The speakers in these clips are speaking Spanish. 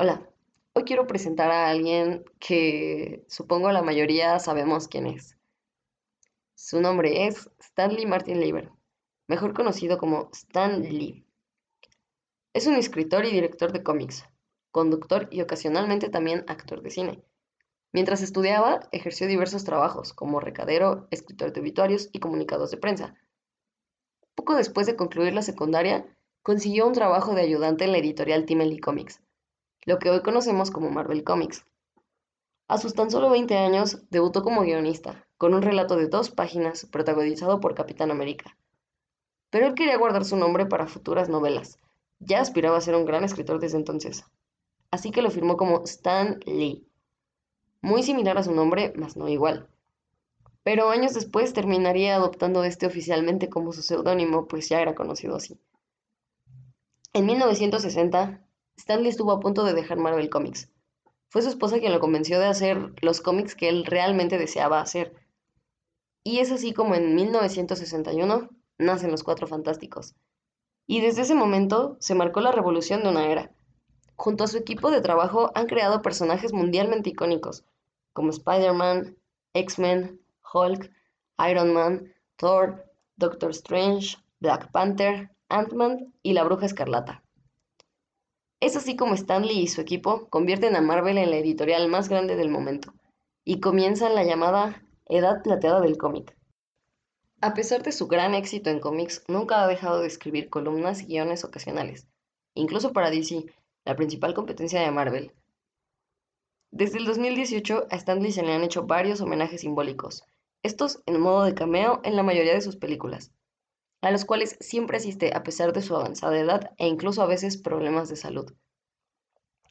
Hola, hoy quiero presentar a alguien que supongo la mayoría sabemos quién es. Su nombre es Stanley Martin Lieber, mejor conocido como Stan Lee. Es un escritor y director de cómics, conductor y ocasionalmente también actor de cine. Mientras estudiaba, ejerció diversos trabajos como recadero, escritor de obituarios y comunicados de prensa. Poco después de concluir la secundaria, consiguió un trabajo de ayudante en la editorial Timely Comics, lo que hoy conocemos como Marvel Comics. A sus tan solo 20 años, debutó como guionista, con un relato de dos páginas protagonizado por Capitán América. Pero él quería guardar su nombre para futuras novelas. Ya aspiraba a ser un gran escritor desde entonces. Así que lo firmó como Stan Lee muy similar a su nombre, mas no igual. Pero años después terminaría adoptando este oficialmente como su seudónimo, pues ya era conocido así. En 1960, Stanley estuvo a punto de dejar Marvel Comics. Fue su esposa quien lo convenció de hacer los cómics que él realmente deseaba hacer. Y es así como en 1961 nacen los Cuatro Fantásticos. Y desde ese momento se marcó la revolución de una era. Junto a su equipo de trabajo han creado personajes mundialmente icónicos, como Spider-Man, X-Men, Hulk, Iron Man, Thor, Doctor Strange, Black Panther, Ant-Man y la Bruja Escarlata. Es así como Stanley y su equipo convierten a Marvel en la editorial más grande del momento y comienzan la llamada Edad Plateada del cómic. A pesar de su gran éxito en cómics, nunca ha dejado de escribir columnas y guiones ocasionales, incluso para DC, la principal competencia de Marvel. Desde el 2018 a Stanley se le han hecho varios homenajes simbólicos, estos en modo de cameo en la mayoría de sus películas, a los cuales siempre asiste a pesar de su avanzada edad e incluso a veces problemas de salud.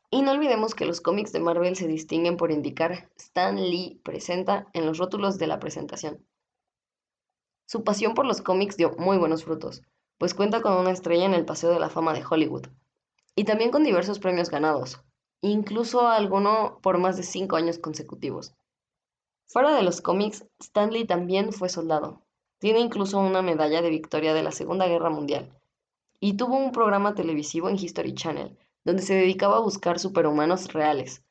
Y no olvidemos que los cómics de Marvel se distinguen por indicar Stan Lee presenta en los rótulos de la presentación. Su pasión por los cómics dio muy buenos frutos, pues cuenta con una estrella en el Paseo de la Fama de Hollywood, y también con diversos premios ganados, incluso alguno por más de cinco años consecutivos. Fuera de los cómics, Stanley también fue soldado. Tiene incluso una medalla de victoria de la Segunda Guerra Mundial. Y tuvo un programa televisivo en History Channel, donde se dedicaba a buscar superhumanos reales.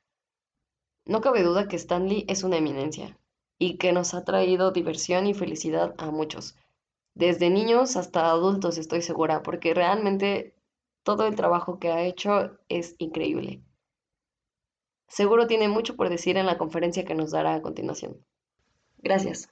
No cabe duda que Stanley es una eminencia, y que nos ha traído diversión y felicidad a muchos, desde niños hasta adultos estoy segura, porque realmente todo el trabajo que ha hecho es increíble. Seguro tiene mucho por decir en la conferencia que nos dará a continuación. Gracias.